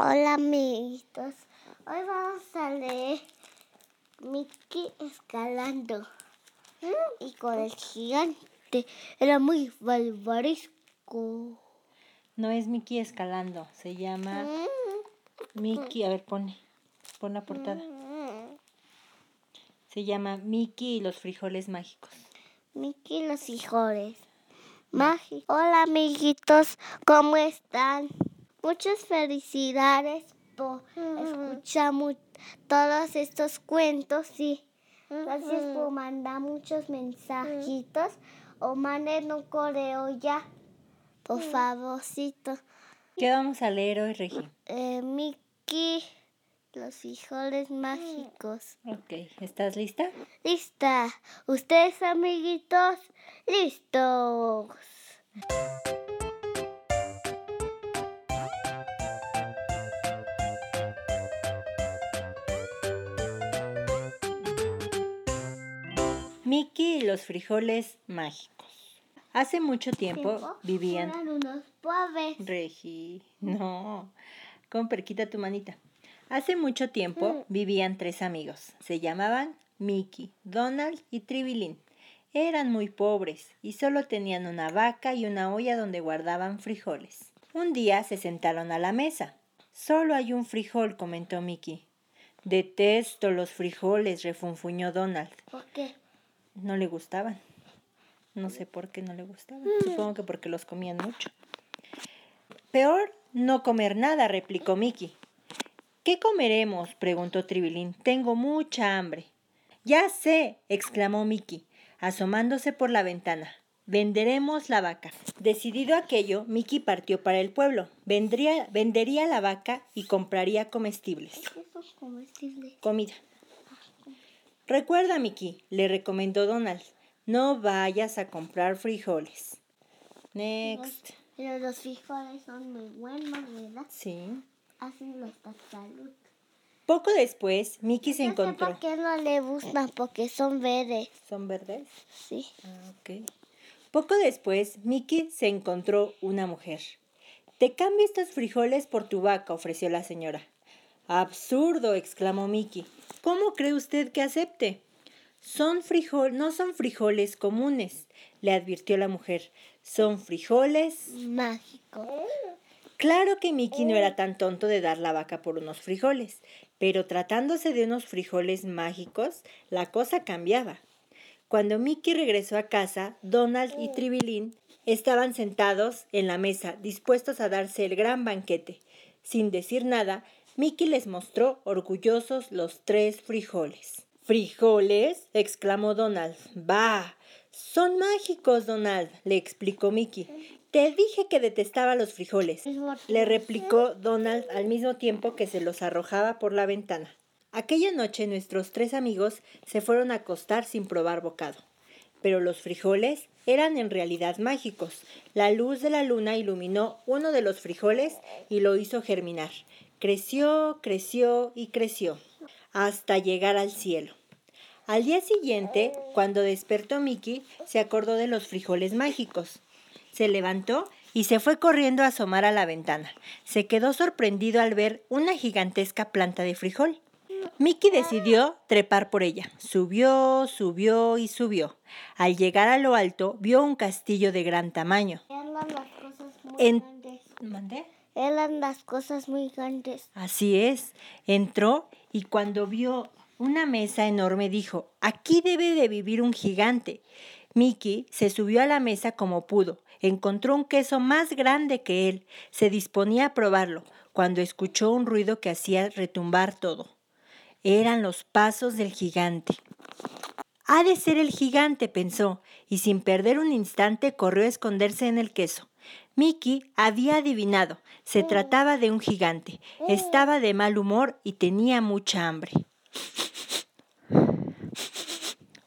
Hola amiguitos, hoy vamos a leer Mickey escalando y con el gigante. Era muy barbaresco. No es Mickey escalando, se llama Mickey, a ver, pone, pon la portada. Se llama Mickey y los frijoles mágicos. Mickey y los frijoles mágicos. Hola amiguitos, ¿cómo están? Muchas felicidades por escuchar mu- todos estos cuentos y gracias por mandar muchos mensajitos o manden un correo ya, por favorcito. ¿Qué vamos a leer hoy, Regi? Eh, Mickey, los frijoles mágicos. Ok, ¿estás lista? Lista. ¿Ustedes, amiguitos? Listos. Mickey y los frijoles mágicos. Hace mucho tiempo vivían... Eran unos pobres. Regi, no. Con perquita tu manita. Hace mucho tiempo vivían tres amigos. Se llamaban Mickey, Donald y Tribilín. Eran muy pobres y solo tenían una vaca y una olla donde guardaban frijoles. Un día se sentaron a la mesa. Solo hay un frijol, comentó Mickey. Detesto los frijoles, refunfuñó Donald. ¿Por qué? No le gustaban. No sé por qué no le gustaban. Supongo que porque los comían mucho. Peor no comer nada, replicó Mickey. ¿Qué comeremos? preguntó Tribilín. Tengo mucha hambre. Ya sé, exclamó Mickey, asomándose por la ventana. Venderemos la vaca. Decidido aquello, Mickey partió para el pueblo. Vendría, vendería la vaca y compraría comestibles. ¿Qué son comestibles? Comida. Recuerda, Mickey, le recomendó Donald, no vayas a comprar frijoles. Next. Pero los frijoles son muy buenos, ¿verdad? Sí. Hacen nuestra salud. Poco después, Mickey se No sé encontró. por qué no le gustan, porque son verdes. ¿Son verdes? Sí. Ah, ok. Poco después, Mickey se encontró una mujer. Te cambio estos frijoles por tu vaca, ofreció la señora. Absurdo, exclamó Mickey. ¿Cómo cree usted que acepte? Son frijol, no son frijoles comunes, le advirtió la mujer. Son frijoles. Mágico. Claro que Mickey no era tan tonto de dar la vaca por unos frijoles, pero tratándose de unos frijoles mágicos, la cosa cambiaba. Cuando Mickey regresó a casa, Donald y Tribilín estaban sentados en la mesa, dispuestos a darse el gran banquete. Sin decir nada, Mickey les mostró orgullosos los tres frijoles. ¿Frijoles? exclamó Donald. Bah. Son mágicos, Donald, le explicó Mickey. Te dije que detestaba los frijoles, le replicó Donald al mismo tiempo que se los arrojaba por la ventana. Aquella noche nuestros tres amigos se fueron a acostar sin probar bocado. Pero los frijoles eran en realidad mágicos. La luz de la luna iluminó uno de los frijoles y lo hizo germinar. Creció, creció y creció, hasta llegar al cielo. Al día siguiente, cuando despertó Mickey, se acordó de los frijoles mágicos. Se levantó y se fue corriendo a asomar a la ventana. Se quedó sorprendido al ver una gigantesca planta de frijol. Mickey decidió trepar por ella. Subió, subió y subió. Al llegar a lo alto, vio un castillo de gran tamaño. En-. ¿Mandé? Eran las cosas muy grandes. Así es. Entró y cuando vio una mesa enorme dijo, aquí debe de vivir un gigante. Mickey se subió a la mesa como pudo. Encontró un queso más grande que él. Se disponía a probarlo cuando escuchó un ruido que hacía retumbar todo. Eran los pasos del gigante. Ha de ser el gigante, pensó, y sin perder un instante corrió a esconderse en el queso. Mickey había adivinado. Se trataba de un gigante. Estaba de mal humor y tenía mucha hambre.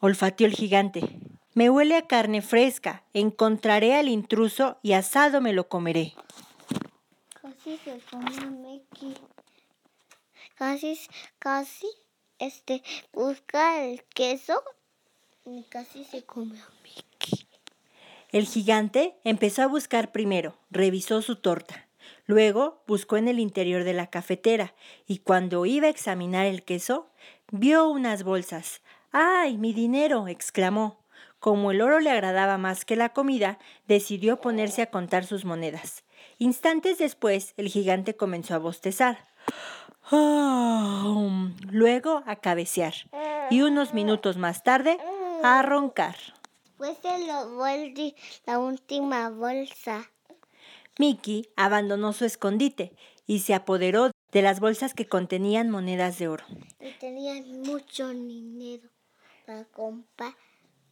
Olfateó el gigante. Me huele a carne fresca. Encontraré al intruso y asado me lo comeré. Casi se come a Mickey. Casi, casi, este, busca el queso y casi se come a Mickey. El gigante empezó a buscar primero, revisó su torta, Luego buscó en el interior de la cafetera y cuando iba a examinar el queso, vio unas bolsas. ¡Ay, mi dinero! exclamó. Como el oro le agradaba más que la comida, decidió ponerse a contar sus monedas. Instantes después, el gigante comenzó a bostezar. Luego a cabecear y unos minutos más tarde a roncar. Pues se lo volví la última bolsa. Mickey abandonó su escondite y se apoderó de las bolsas que contenían monedas de oro. Y tenían mucho dinero para comprar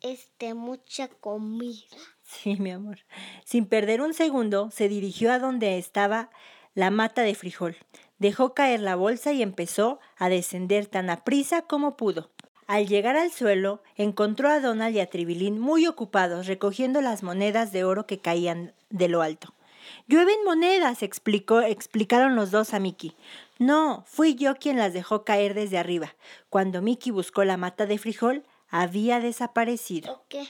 este, mucha comida. Sí, mi amor. Sin perder un segundo, se dirigió a donde estaba la mata de frijol. Dejó caer la bolsa y empezó a descender tan aprisa como pudo. Al llegar al suelo, encontró a Donald y a Tribilín muy ocupados recogiendo las monedas de oro que caían de lo alto. Llueven monedas, explicó, explicaron los dos a Mickey. No, fui yo quien las dejó caer desde arriba. Cuando Mickey buscó la mata de frijol, había desaparecido. ¿Por qué?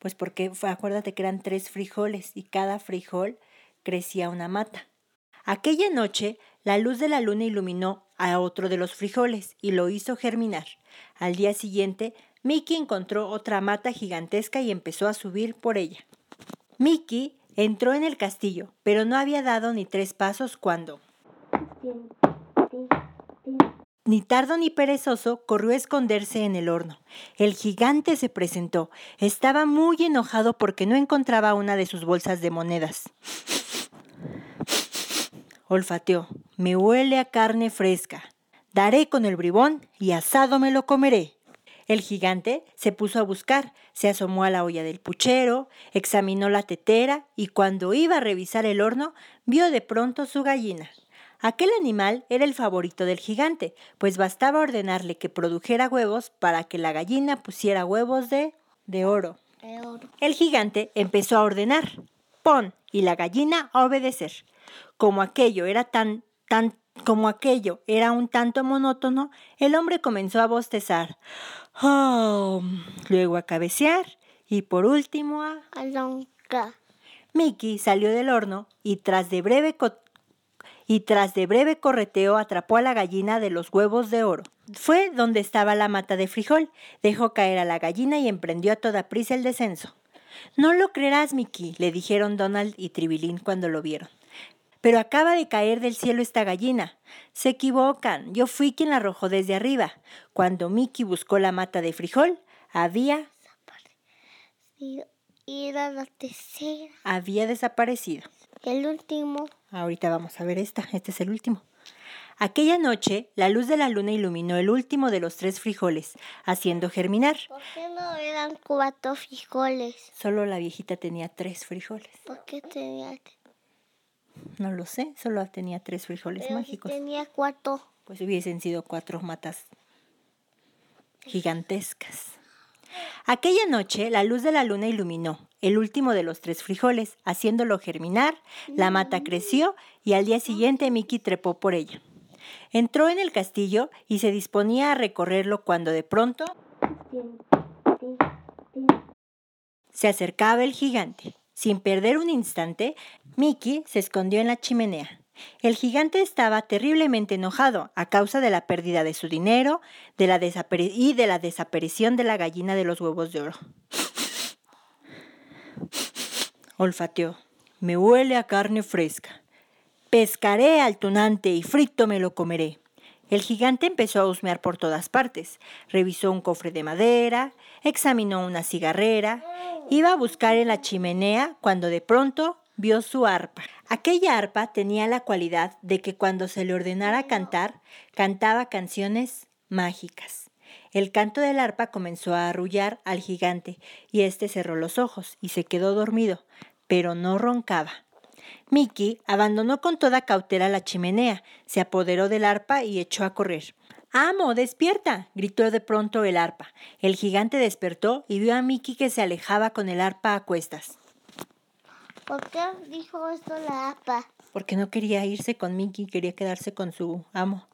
Pues porque acuérdate que eran tres frijoles y cada frijol crecía una mata. Aquella noche, la luz de la luna iluminó a otro de los frijoles y lo hizo germinar. Al día siguiente, Mickey encontró otra mata gigantesca y empezó a subir por ella. Mickey entró en el castillo, pero no había dado ni tres pasos cuando... Ni tardo ni perezoso corrió a esconderse en el horno. El gigante se presentó. Estaba muy enojado porque no encontraba una de sus bolsas de monedas. Olfateó. Me huele a carne fresca. Daré con el bribón y asado me lo comeré. El gigante se puso a buscar, se asomó a la olla del puchero, examinó la tetera y cuando iba a revisar el horno, vio de pronto su gallina. Aquel animal era el favorito del gigante, pues bastaba ordenarle que produjera huevos para que la gallina pusiera huevos de, de oro. El gigante empezó a ordenar, pon, y la gallina a obedecer. Como aquello era tan, tan como aquello era un tanto monótono, el hombre comenzó a bostezar, oh, luego a cabecear y por último a... Alonca. Mickey salió del horno y tras de breve y tras de breve correteo atrapó a la gallina de los huevos de oro. Fue donde estaba la mata de frijol, dejó caer a la gallina y emprendió a toda prisa el descenso. No lo creerás, Mickey, le dijeron Donald y Tribilín cuando lo vieron. Pero acaba de caer del cielo esta gallina. Se equivocan, yo fui quien la arrojó desde arriba. Cuando Mickey buscó la mata de frijol, había... Era la tercera. Había desaparecido. El último. Ahorita vamos a ver esta, este es el último. Aquella noche, la luz de la luna iluminó el último de los tres frijoles, haciendo germinar. ¿Por qué no eran cuatro frijoles? Solo la viejita tenía tres frijoles. ¿Por qué tenía no lo sé, solo tenía tres frijoles mágicos. tenía cuatro. Pues hubiesen sido cuatro matas gigantescas. Aquella noche la luz de la luna iluminó el último de los tres frijoles, haciéndolo germinar, la mata creció y al día siguiente Mickey trepó por ella. Entró en el castillo y se disponía a recorrerlo cuando de pronto se acercaba el gigante. Sin perder un instante, Mickey se escondió en la chimenea. El gigante estaba terriblemente enojado a causa de la pérdida de su dinero y de la desaparición de la gallina de los huevos de oro. Olfateó. Me huele a carne fresca. Pescaré al tunante y frito me lo comeré. El gigante empezó a husmear por todas partes. Revisó un cofre de madera, examinó una cigarrera, iba a buscar en la chimenea cuando de pronto vio su arpa. Aquella arpa tenía la cualidad de que cuando se le ordenara cantar, cantaba canciones mágicas. El canto del arpa comenzó a arrullar al gigante y éste cerró los ojos y se quedó dormido, pero no roncaba. Mickey abandonó con toda cautela la chimenea, se apoderó del arpa y echó a correr. ¡Amo, despierta! gritó de pronto el arpa. El gigante despertó y vio a Mickey que se alejaba con el arpa a cuestas. ¿Por qué dijo esto la arpa? Porque no quería irse con Mickey, quería quedarse con su amo.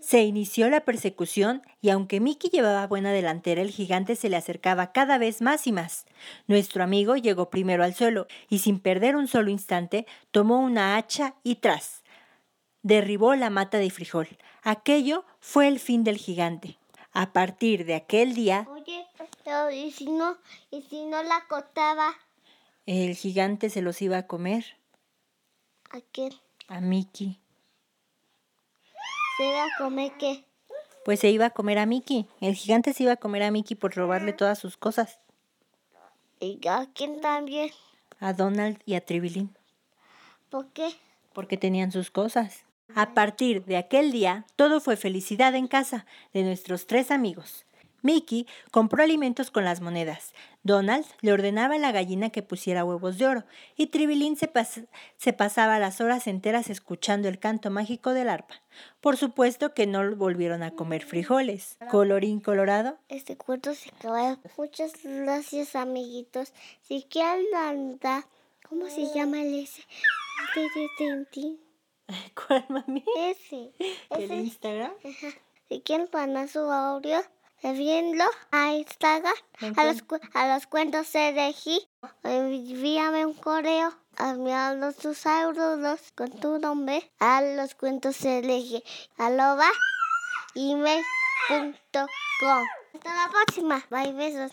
Se inició la persecución y aunque Mickey llevaba buena delantera, el gigante se le acercaba cada vez más y más. Nuestro amigo llegó primero al suelo y sin perder un solo instante tomó una hacha y tras. Derribó la mata de frijol. Aquello fue el fin del gigante. A partir de aquel día, Oye, pero ¿y si no, y si no la cortaba? el gigante se los iba a comer ¿A quién? a Mickey. ¿Se iba a comer qué? Pues se iba a comer a Mickey. El gigante se iba a comer a Mickey por robarle todas sus cosas. ¿Y a quién también? A Donald y a Tribilín. ¿Por qué? porque tenían sus cosas. A partir de aquel día, todo fue felicidad en casa de nuestros tres amigos. Mickey compró alimentos con las monedas. Donald le ordenaba a la gallina que pusiera huevos de oro y Tribilín se, pas- se pasaba las horas enteras escuchando el canto mágico del arpa. Por supuesto que no volvieron a comer frijoles. Colorín colorado. Este cuento se acabó. Muchas gracias, amiguitos. Si quieren andar, ¿cómo se llama el ese? ¿Cuál mami? Ese. ¿El ese. Instagram? Ajá. Si quieren mandar su audio, envíenlo a Instagram, a los, a los cuentos CDG. Envíame un correo, enviando tus audios con tu nombre a los cuentos CDG. Arroba email.com. Hasta la próxima. Bye, besos.